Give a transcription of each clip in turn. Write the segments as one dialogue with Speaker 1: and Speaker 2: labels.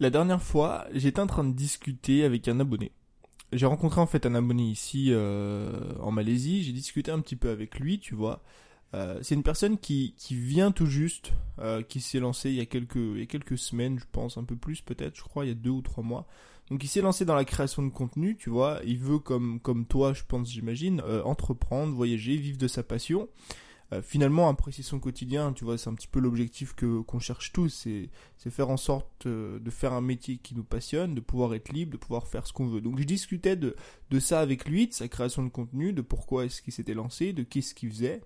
Speaker 1: La dernière fois, j'étais en train de discuter avec un abonné. J'ai rencontré en fait un abonné ici euh, en Malaisie, j'ai discuté un petit peu avec lui, tu vois. Euh, c'est une personne qui, qui vient tout juste, euh, qui s'est lancé il y, a quelques, il quelques semaines, je pense, un peu plus peut-être, je crois, il y a deux ou trois mois. Donc il s'est lancé dans la création de contenu, tu vois. Il veut, comme, comme toi, je pense, j'imagine, entreprendre, voyager, vivre de sa passion. Euh, finalement apprécier son quotidien, tu vois, c'est un petit peu l'objectif que qu'on cherche tous, c'est c'est faire en sorte euh, de faire un métier qui nous passionne, de pouvoir être libre, de pouvoir faire ce qu'on veut. Donc je discutais de de ça avec lui, de sa création de contenu, de pourquoi est-ce qu'il s'était lancé, de qu'est-ce qu'il faisait,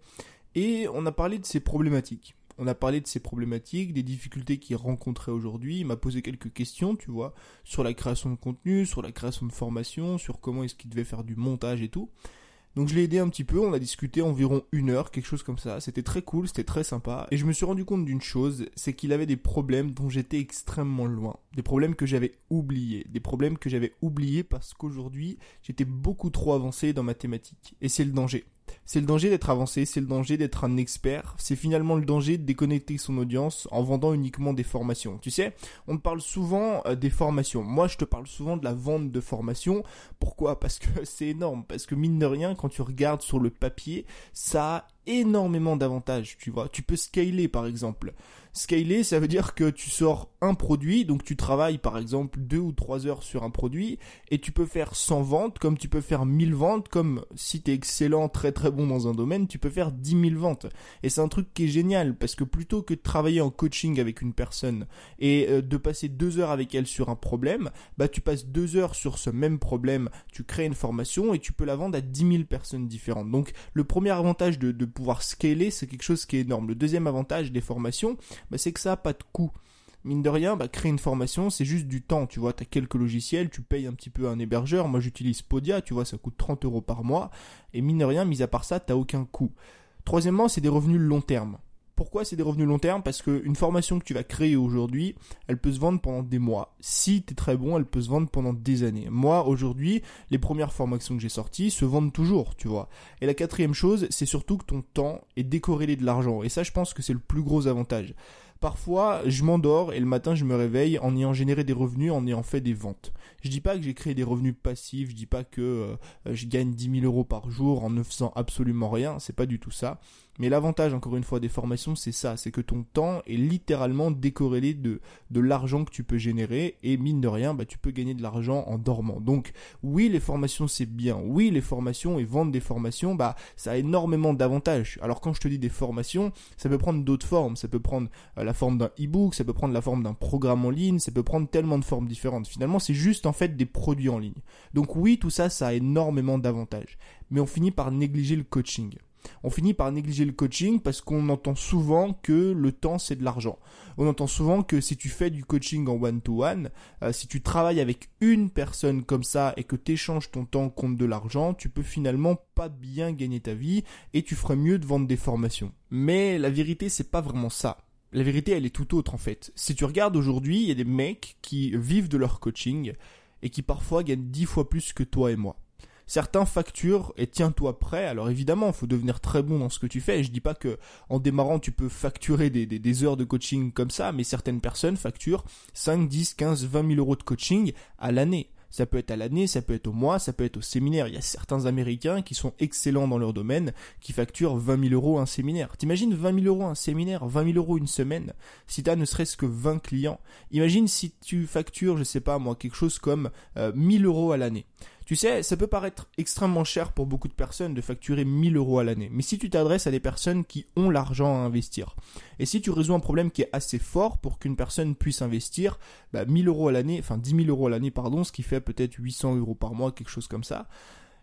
Speaker 1: et on a parlé de ses problématiques. On a parlé de ses problématiques, des difficultés qu'il rencontrait aujourd'hui. Il m'a posé quelques questions, tu vois, sur la création de contenu, sur la création de formation, sur comment est-ce qu'il devait faire du montage et tout. Donc je l'ai aidé un petit peu, on a discuté environ une heure, quelque chose comme ça. C'était très cool, c'était très sympa. Et je me suis rendu compte d'une chose, c'est qu'il avait des problèmes dont j'étais extrêmement loin. Des problèmes que j'avais oubliés. Des problèmes que j'avais oubliés parce qu'aujourd'hui, j'étais beaucoup trop avancé dans ma thématique. Et c'est le danger. C'est le danger d'être avancé, c'est le danger d'être un expert, c'est finalement le danger de déconnecter son audience en vendant uniquement des formations. Tu sais, on te parle souvent euh, des formations. Moi, je te parle souvent de la vente de formations. Pourquoi? Parce que c'est énorme, parce que mine de rien, quand tu regardes sur le papier, ça énormément d'avantages, tu vois. Tu peux scaler par exemple. Scaler, ça veut dire que tu sors un produit, donc tu travailles par exemple deux ou trois heures sur un produit, et tu peux faire 100 ventes, comme tu peux faire 1000 ventes, comme si tu es excellent, très très bon dans un domaine, tu peux faire 10 000 ventes. Et c'est un truc qui est génial, parce que plutôt que de travailler en coaching avec une personne et euh, de passer deux heures avec elle sur un problème, bah tu passes deux heures sur ce même problème, tu crées une formation et tu peux la vendre à 10 000 personnes différentes. Donc le premier avantage de pouvoir scaler, c'est quelque chose qui est énorme. Le deuxième avantage des formations, bah, c'est que ça n'a pas de coût. Mine de rien, bah, créer une formation, c'est juste du temps, tu vois, tu as quelques logiciels, tu payes un petit peu un hébergeur, moi j'utilise Podia, tu vois, ça coûte 30 euros par mois, et mine de rien, mis à part ça, t'as aucun coût. Troisièmement, c'est des revenus long terme. Pourquoi c'est des revenus long terme? Parce qu'une formation que tu vas créer aujourd'hui, elle peut se vendre pendant des mois. Si tu très bon, elle peut se vendre pendant des années. Moi, aujourd'hui, les premières formations que j'ai sorties se vendent toujours, tu vois. Et la quatrième chose, c'est surtout que ton temps est décorrélé de l'argent. Et ça, je pense que c'est le plus gros avantage. Parfois, je m'endors et le matin, je me réveille en ayant généré des revenus, en ayant fait des ventes. Je dis pas que j'ai créé des revenus passifs, je dis pas que euh, je gagne 10 000 euros par jour en ne faisant absolument rien, c'est pas du tout ça. Mais l'avantage, encore une fois, des formations, c'est ça, c'est que ton temps est littéralement décorrélé de, de l'argent que tu peux générer, et mine de rien, bah, tu peux gagner de l'argent en dormant. Donc, oui, les formations, c'est bien. Oui, les formations et vendre des formations, bah, ça a énormément d'avantages. Alors, quand je te dis des formations, ça peut prendre d'autres formes. Ça peut prendre euh, la forme d'un e-book, ça peut prendre la forme d'un programme en ligne, ça peut prendre tellement de formes différentes. Finalement, c'est juste, en fait, des produits en ligne. Donc, oui, tout ça, ça a énormément d'avantages. Mais on finit par négliger le coaching on finit par négliger le coaching parce qu'on entend souvent que le temps c'est de l'argent. On entend souvent que si tu fais du coaching en one-to-one, euh, si tu travailles avec une personne comme ça et que tu ton temps contre de l'argent, tu peux finalement pas bien gagner ta vie et tu ferais mieux de vendre des formations. Mais la vérité c'est pas vraiment ça. La vérité elle est tout autre en fait. Si tu regardes aujourd'hui, il y a des mecs qui vivent de leur coaching et qui parfois gagnent dix fois plus que toi et moi certains facturent et tiens-toi prêt. Alors évidemment, faut devenir très bon dans ce que tu fais. Je dis pas que en démarrant, tu peux facturer des heures de coaching comme ça, mais certaines personnes facturent 5, 10, 15, 20 000 euros de coaching à l'année. Ça peut être à l'année, ça peut être au mois, ça peut être au séminaire. Il y a certains Américains qui sont excellents dans leur domaine, qui facturent 20 000 euros un séminaire. T'imagines 20 000 euros un séminaire, 20 000 euros une semaine, si t'as ne serait-ce que 20 clients. Imagine si tu factures, je sais pas moi, quelque chose comme euh, 1000 euros à l'année. Tu sais, ça peut paraître extrêmement cher pour beaucoup de personnes de facturer 1000 euros à l'année, mais si tu t'adresses à des personnes qui ont l'argent à investir, et si tu résous un problème qui est assez fort pour qu'une personne puisse investir, bah 1000 euros à l'année, enfin 10 000 euros à l'année, pardon, ce qui fait peut-être 800 euros par mois, quelque chose comme ça,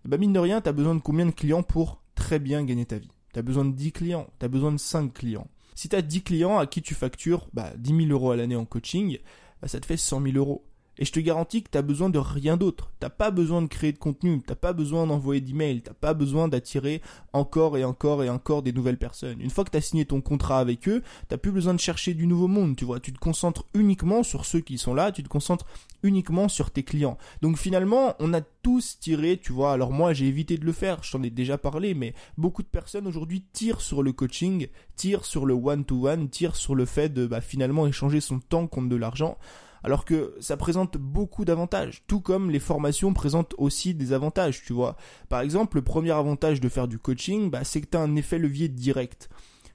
Speaker 1: bah mine de rien, t'as besoin de combien de clients pour très bien gagner ta vie? T'as besoin de 10 clients, t'as besoin de 5 clients. Si t'as 10 clients à qui tu factures bah, 10 000 euros à l'année en coaching, bah, ça te fait 100 000 euros. Et je te garantis que tu as besoin de rien d'autre. T'as pas besoin de créer de contenu, t'as pas besoin d'envoyer d'emails, t'as pas besoin d'attirer encore et encore et encore des nouvelles personnes. Une fois que tu as signé ton contrat avec eux, t'as plus besoin de chercher du nouveau monde, tu vois. Tu te concentres uniquement sur ceux qui sont là, tu te concentres uniquement sur tes clients. Donc finalement, on a tous tiré, tu vois. Alors moi, j'ai évité de le faire, je t'en ai déjà parlé, mais beaucoup de personnes aujourd'hui tirent sur le coaching, tirent sur le one-to-one, tirent sur le fait de bah, finalement échanger son temps contre de l'argent Alors que ça présente beaucoup d'avantages, tout comme les formations présentent aussi des avantages, tu vois. Par exemple, le premier avantage de faire du coaching, bah, c'est que tu as un effet levier direct.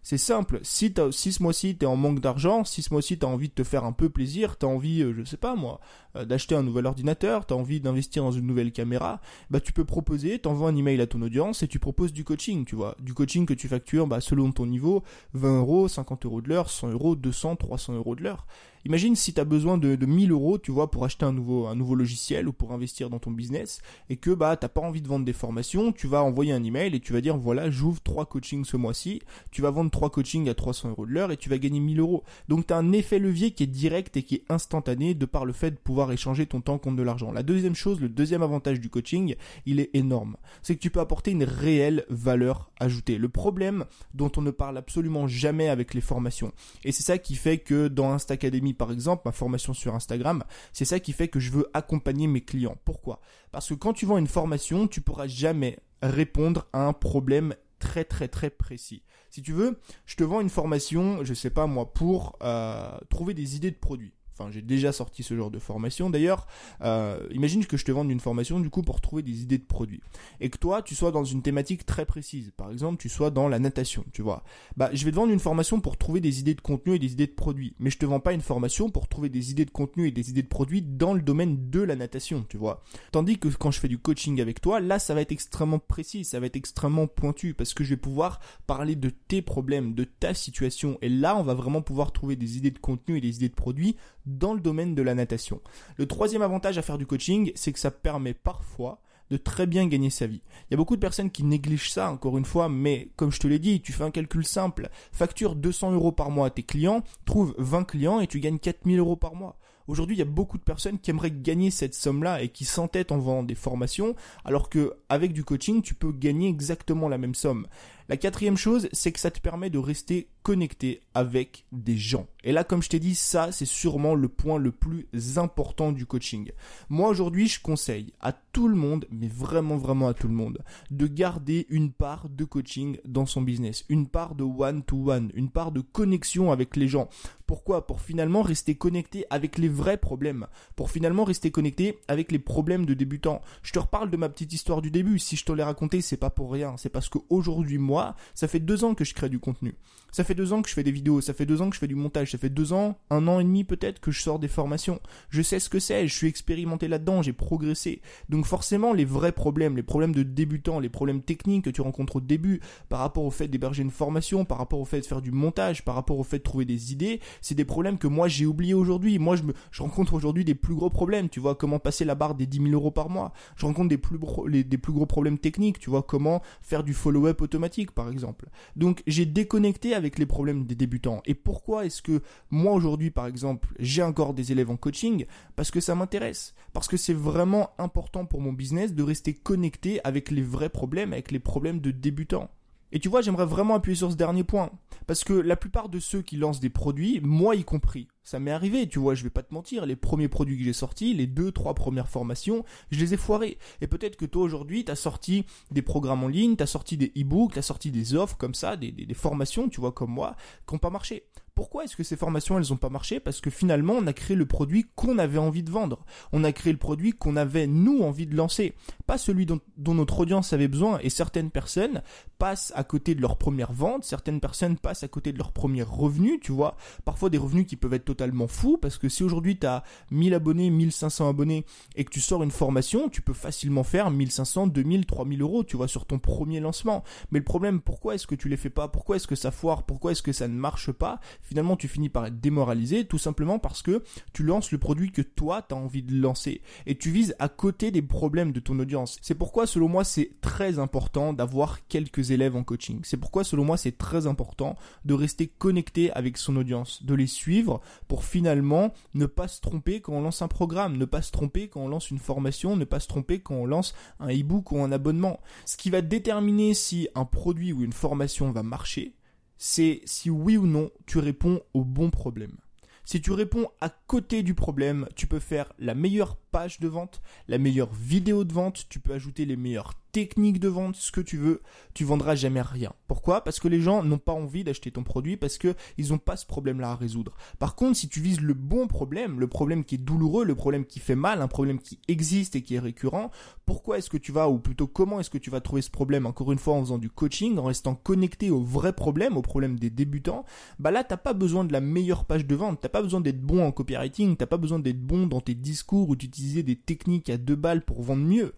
Speaker 1: C'est simple, si, si ce mois-ci t'es en manque d'argent, si ce mois-ci t'as envie de te faire un peu plaisir, t'as envie, euh, je sais pas moi, euh, d'acheter un nouvel ordinateur, t'as envie d'investir dans une nouvelle caméra, bah tu peux proposer, t'envoies un email à ton audience et tu proposes du coaching, tu vois. Du coaching que tu factures bah, selon ton niveau, 20 euros, 50 euros de l'heure, 100 euros, 200, 300 euros de l'heure. Imagine si tu as besoin de, de 1000 euros, tu vois, pour acheter un nouveau, un nouveau logiciel ou pour investir dans ton business et que bah t'as pas envie de vendre des formations, tu vas envoyer un email et tu vas dire voilà, j'ouvre trois coachings ce mois-ci, tu vas vendre trois coachings à 300 euros de l'heure et tu vas gagner 1000 euros. Donc tu as un effet levier qui est direct et qui est instantané de par le fait de pouvoir échanger ton temps contre de l'argent. La deuxième chose, le deuxième avantage du coaching, il est énorme. C'est que tu peux apporter une réelle valeur ajoutée. Le problème dont on ne parle absolument jamais avec les formations. Et c'est ça qui fait que dans Insta Academy par exemple, ma formation sur Instagram, c'est ça qui fait que je veux accompagner mes clients. Pourquoi? Parce que quand tu vends une formation, tu pourras jamais répondre à un problème très très très précis. Si tu veux, je te vends une formation, je sais pas moi, pour euh, trouver des idées de produits. Enfin, j'ai déjà sorti ce genre de formation d'ailleurs. Euh, imagine que je te vende une formation du coup pour trouver des idées de produits. Et que toi, tu sois dans une thématique très précise. Par exemple, tu sois dans la natation, tu vois. Bah, je vais te vendre une formation pour trouver des idées de contenu et des idées de produits. Mais je te vends pas une formation pour trouver des idées de contenu et des idées de produits dans le domaine de la natation, tu vois. Tandis que quand je fais du coaching avec toi, là, ça va être extrêmement précis, ça va être extrêmement pointu parce que je vais pouvoir parler de tes problèmes, de ta situation. Et là, on va vraiment pouvoir trouver des idées de contenu et des idées de produits dans le domaine de la natation. Le troisième avantage à faire du coaching, c'est que ça permet parfois de très bien gagner sa vie. Il y a beaucoup de personnes qui négligent ça, encore une fois, mais comme je te l'ai dit, tu fais un calcul simple. Facture 200 euros par mois à tes clients, trouve 20 clients et tu gagnes 4000 euros par mois. Aujourd'hui, il y a beaucoup de personnes qui aimeraient gagner cette somme-là et qui s'entêtent en vendant des formations, alors que avec du coaching, tu peux gagner exactement la même somme. La quatrième chose, c'est que ça te permet de rester connecté avec des gens. Et là, comme je t'ai dit, ça, c'est sûrement le point le plus important du coaching. Moi, aujourd'hui, je conseille à tout le monde, mais vraiment, vraiment à tout le monde, de garder une part de coaching dans son business, une part de one-to-one, une part de connexion avec les gens. Pourquoi? Pour finalement rester connecté avec les vrais problèmes, pour finalement rester connecté avec les problèmes de débutants. Je te reparle de ma petite histoire du début. Si je te l'ai raconté, c'est pas pour rien. C'est parce qu'aujourd'hui, moi, ça fait deux ans que je crée du contenu. Ça fait deux ans que je fais des vidéos, ça fait deux ans que je fais du montage, ça fait deux ans, un an et demi peut-être que je sors des formations. Je sais ce que c'est, je suis expérimenté là-dedans, j'ai progressé. Donc forcément, les vrais problèmes, les problèmes de débutants, les problèmes techniques que tu rencontres au début, par rapport au fait d'héberger une formation, par rapport au fait de faire du montage, par rapport au fait de trouver des idées, c'est des problèmes que moi j'ai oubliés aujourd'hui. Moi, je rencontre aujourd'hui des plus gros problèmes, tu vois, comment passer la barre des 10 000 euros par mois. Je rencontre des plus, les, des plus gros problèmes techniques, tu vois, comment faire du follow-up automatique par exemple. Donc j'ai déconnecté avec les problèmes des débutants. Et pourquoi est-ce que moi aujourd'hui par exemple j'ai encore des élèves en coaching? Parce que ça m'intéresse. Parce que c'est vraiment important pour mon business de rester connecté avec les vrais problèmes, avec les problèmes de débutants. Et tu vois, j'aimerais vraiment appuyer sur ce dernier point. Parce que la plupart de ceux qui lancent des produits, moi y compris, ça m'est arrivé, tu vois, je vais pas te mentir, les premiers produits que j'ai sortis, les deux, trois premières formations, je les ai foirés. Et peut-être que toi aujourd'hui, t'as sorti des programmes en ligne, t'as sorti des e-books, t'as sorti des offres comme ça, des, formations, tu vois, comme moi, qui n'ont pas marché. Pourquoi est-ce que ces formations elles ont pas marché? Parce que finalement on a créé le produit qu'on avait envie de vendre. On a créé le produit qu'on avait nous envie de lancer, pas celui dont, dont, notre audience avait besoin. Et certaines personnes passent à côté de leur première vente, certaines personnes passent à côté de leur premier revenu, tu vois. Parfois des revenus qui peuvent être totalement fous parce que si aujourd'hui tu as 1000 abonnés, 1500 abonnés et que tu sors une formation, tu peux facilement faire 1500, 2000, 3000 euros, tu vois, sur ton premier lancement. Mais le problème, pourquoi est-ce que tu les fais pas? Pourquoi est-ce que ça foire? Pourquoi est-ce que ça ne marche pas? Finalement tu finis par être démoralisé tout simplement parce que tu lances le produit que toi tu as envie de lancer et tu vises à côté des problèmes de ton audience. C'est pourquoi selon moi c'est très important d'avoir quelques élèves en coaching. C'est pourquoi selon moi c'est très important de rester connecté avec son audience, de les suivre pour finalement ne pas se tromper quand on lance un programme, ne pas se tromper quand on lance une formation, ne pas se tromper quand on lance un e-book ou un abonnement. Ce qui va déterminer si un produit ou une formation va marcher, c'est si oui ou non tu réponds au bon problème. Si tu réponds à côté du problème, tu peux faire la meilleure page de vente, la meilleure vidéo de vente, tu peux ajouter les meilleurs techniques de vente, ce que tu veux, tu vendras jamais rien. Pourquoi? Parce que les gens n'ont pas envie d'acheter ton produit parce que ils n'ont pas ce problème-là à résoudre. Par contre, si tu vises le bon problème, le problème qui est douloureux, le problème qui fait mal, un problème qui existe et qui est récurrent, pourquoi est-ce que tu vas, ou plutôt comment est-ce que tu vas trouver ce problème, encore une fois en faisant du coaching, en restant connecté au vrai problème, au problème des débutants, bah là, t'as pas besoin de la meilleure page de vente, t'as pas besoin d'être bon en copywriting, t'as pas besoin d'être bon dans tes discours ou d'utiliser des techniques à deux balles pour vendre mieux.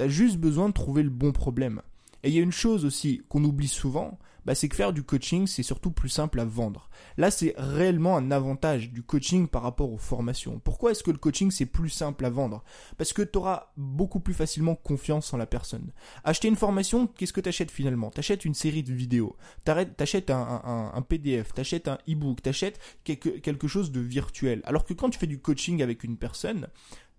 Speaker 1: T'as juste besoin de trouver le bon problème. Et il y a une chose aussi qu'on oublie souvent, bah, c'est que faire du coaching, c'est surtout plus simple à vendre. Là, c'est réellement un avantage du coaching par rapport aux formations. Pourquoi est-ce que le coaching, c'est plus simple à vendre? Parce que tu auras beaucoup plus facilement confiance en la personne. Acheter une formation, qu'est-ce que tu achètes finalement? Tu achètes une série de vidéos, tu achètes un, PDF, tu achètes un e-book, tu achètes quelque chose de virtuel. Alors que quand tu fais du coaching avec une personne,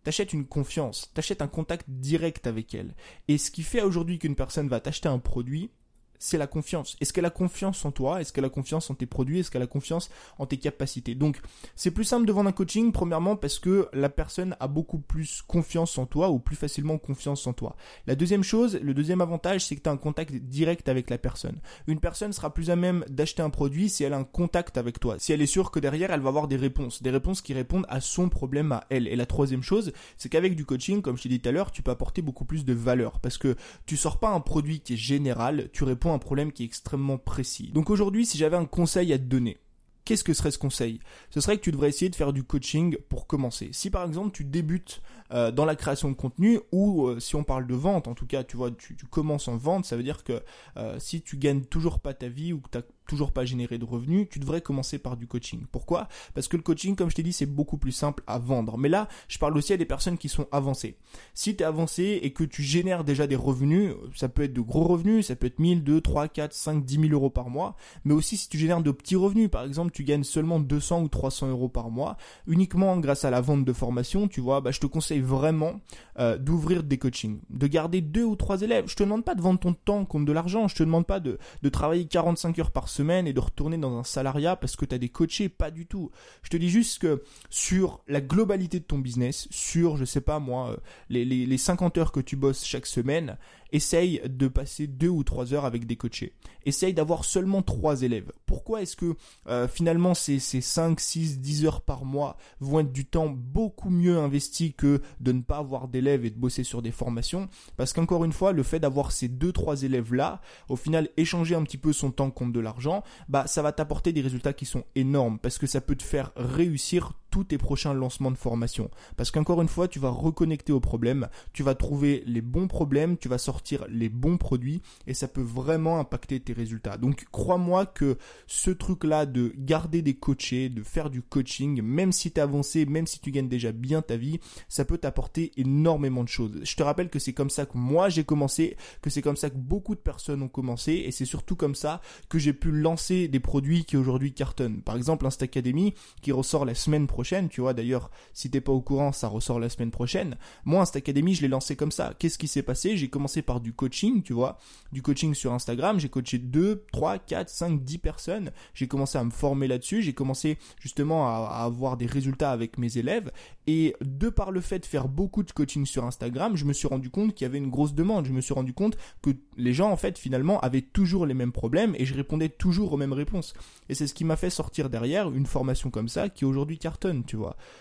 Speaker 1: T'achètes une confiance, t'achètes un contact direct avec elle. Et ce qui fait aujourd'hui qu'une personne va t'acheter un produit, c'est la confiance. Est-ce qu'elle a confiance en toi? Est-ce qu'elle a confiance en tes produits? Est-ce qu'elle a confiance en tes capacités? Donc, c'est plus simple de vendre un coaching, premièrement, parce que la personne a beaucoup plus confiance en toi ou plus facilement confiance en toi. La deuxième chose, le deuxième avantage, c'est que tu as un contact direct avec la personne. Une personne sera plus à même d'acheter un produit si elle a un contact avec toi. Si elle est sûre que derrière, elle va avoir des réponses. Des réponses qui répondent à son problème à elle. Et la troisième chose, c'est qu'avec du coaching, comme je t'ai dit tout à l'heure, tu peux apporter beaucoup plus de valeur. Parce que tu sors pas un produit qui est général, tu réponds un problème qui est extrêmement précis. Donc aujourd'hui, si j'avais un conseil à te donner, qu'est-ce que serait ce conseil? Ce serait que tu devrais essayer de faire du coaching pour commencer. Si par exemple tu débutes euh, dans la création de contenu ou euh, si on parle de vente, en tout cas tu vois tu, commences en vente, ça veut dire que euh, si tu gagnes toujours pas ta vie ou que tu toujours pas généré de revenus, tu devrais commencer par du coaching. Pourquoi? Parce que le coaching, comme je t'ai dit, c'est beaucoup plus simple à vendre. Mais là, je parle aussi à des personnes qui sont avancées. Si tu es avancé et que tu génères déjà des revenus, ça peut être de gros revenus, ça peut être 1000, 2, 3, 4, 5, 10 000 euros par mois, mais aussi si tu génères de petits revenus, par exemple, tu gagnes seulement 200 ou 300 euros par mois, uniquement grâce à la vente de formation, tu vois, bah, je te conseille vraiment euh, d'ouvrir des coachings, de garder deux ou trois élèves. Je te demande pas de vendre ton temps contre de l'argent, je te demande pas de, de travailler 45 heures par semaine et de retourner dans un salariat parce que tu as des coachés, pas du tout. Je te dis juste que sur la globalité de ton business, sur, je sais pas moi, euh, les, les, les 50 heures que tu bosses chaque semaine, essaye de passer deux ou trois heures avec des coachés. Essaye d'avoir seulement trois élèves. Pourquoi est-ce que euh, finalement ces, ces 5, 6, 10 heures par mois vont être du temps beaucoup mieux investi que de ne pas avoir d'élèves et de bosser sur des formations? Parce qu'encore une fois, le fait d'avoir ces deux, trois élèves-là, au final, échanger un petit peu son temps contre de l'argent, bah ça va t'apporter des résultats qui sont énormes parce que ça peut te faire réussir tous tes prochains lancements de formation. Parce qu'encore une fois, tu vas reconnecter au problème, tu vas trouver les bons problèmes, tu vas sortir les bons produits et ça peut vraiment impacter tes résultats. Donc crois-moi que ce truc-là de garder des coachés, de faire du coaching, même si tu avancé, même si tu gagnes déjà bien ta vie, ça peut t'apporter énormément de choses. Je te rappelle que c'est comme ça que moi j'ai commencé, que c'est comme ça que beaucoup de personnes ont commencé et c'est surtout comme ça que j'ai pu lancer des produits qui aujourd'hui cartonnent. Par exemple, Insta Academy qui ressort la semaine prochaine tu vois. D'ailleurs, si t'es pas au courant, ça ressort la semaine prochaine. Moi, Insta Academy, je l'ai lancé comme ça. Qu'est-ce qui s'est passé? J'ai commencé par du coaching, tu vois, du coaching sur Instagram. J'ai coaché 2, 3, 4, 5, 10 personnes. J'ai commencé à me former là-dessus. J'ai commencé justement à, à avoir des résultats avec mes élèves. Et de par le fait de faire beaucoup de coaching sur Instagram, je me suis rendu compte qu'il y avait une grosse demande. Je me suis rendu compte que les gens, en fait, finalement, avaient toujours les mêmes problèmes et je répondais toujours aux mêmes réponses. Et c'est ce qui m'a fait sortir derrière une formation comme ça qui aujourd'hui cartonne, tu.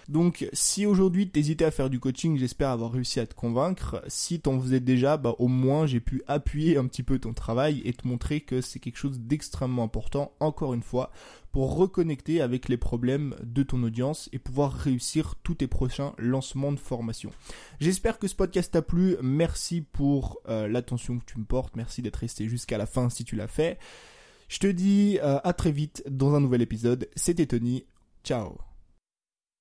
Speaker 1: Donc, si aujourd'hui t'hésitais à faire du coaching, j'espère avoir réussi à te convaincre. Si t'en faisais déjà, bah, au moins j'ai pu appuyer un petit peu ton travail et te montrer que c'est quelque chose d'extrêmement important, encore une fois, pour reconnecter avec les problèmes de ton audience et pouvoir réussir tous tes prochains lancements de formation. J'espère que ce podcast t'a plu. Merci pour euh, l'attention que tu me portes. Merci d'être resté jusqu'à la fin si tu l'as fait. Je te dis euh, à très vite dans un nouvel épisode. C'était Tony. Ciao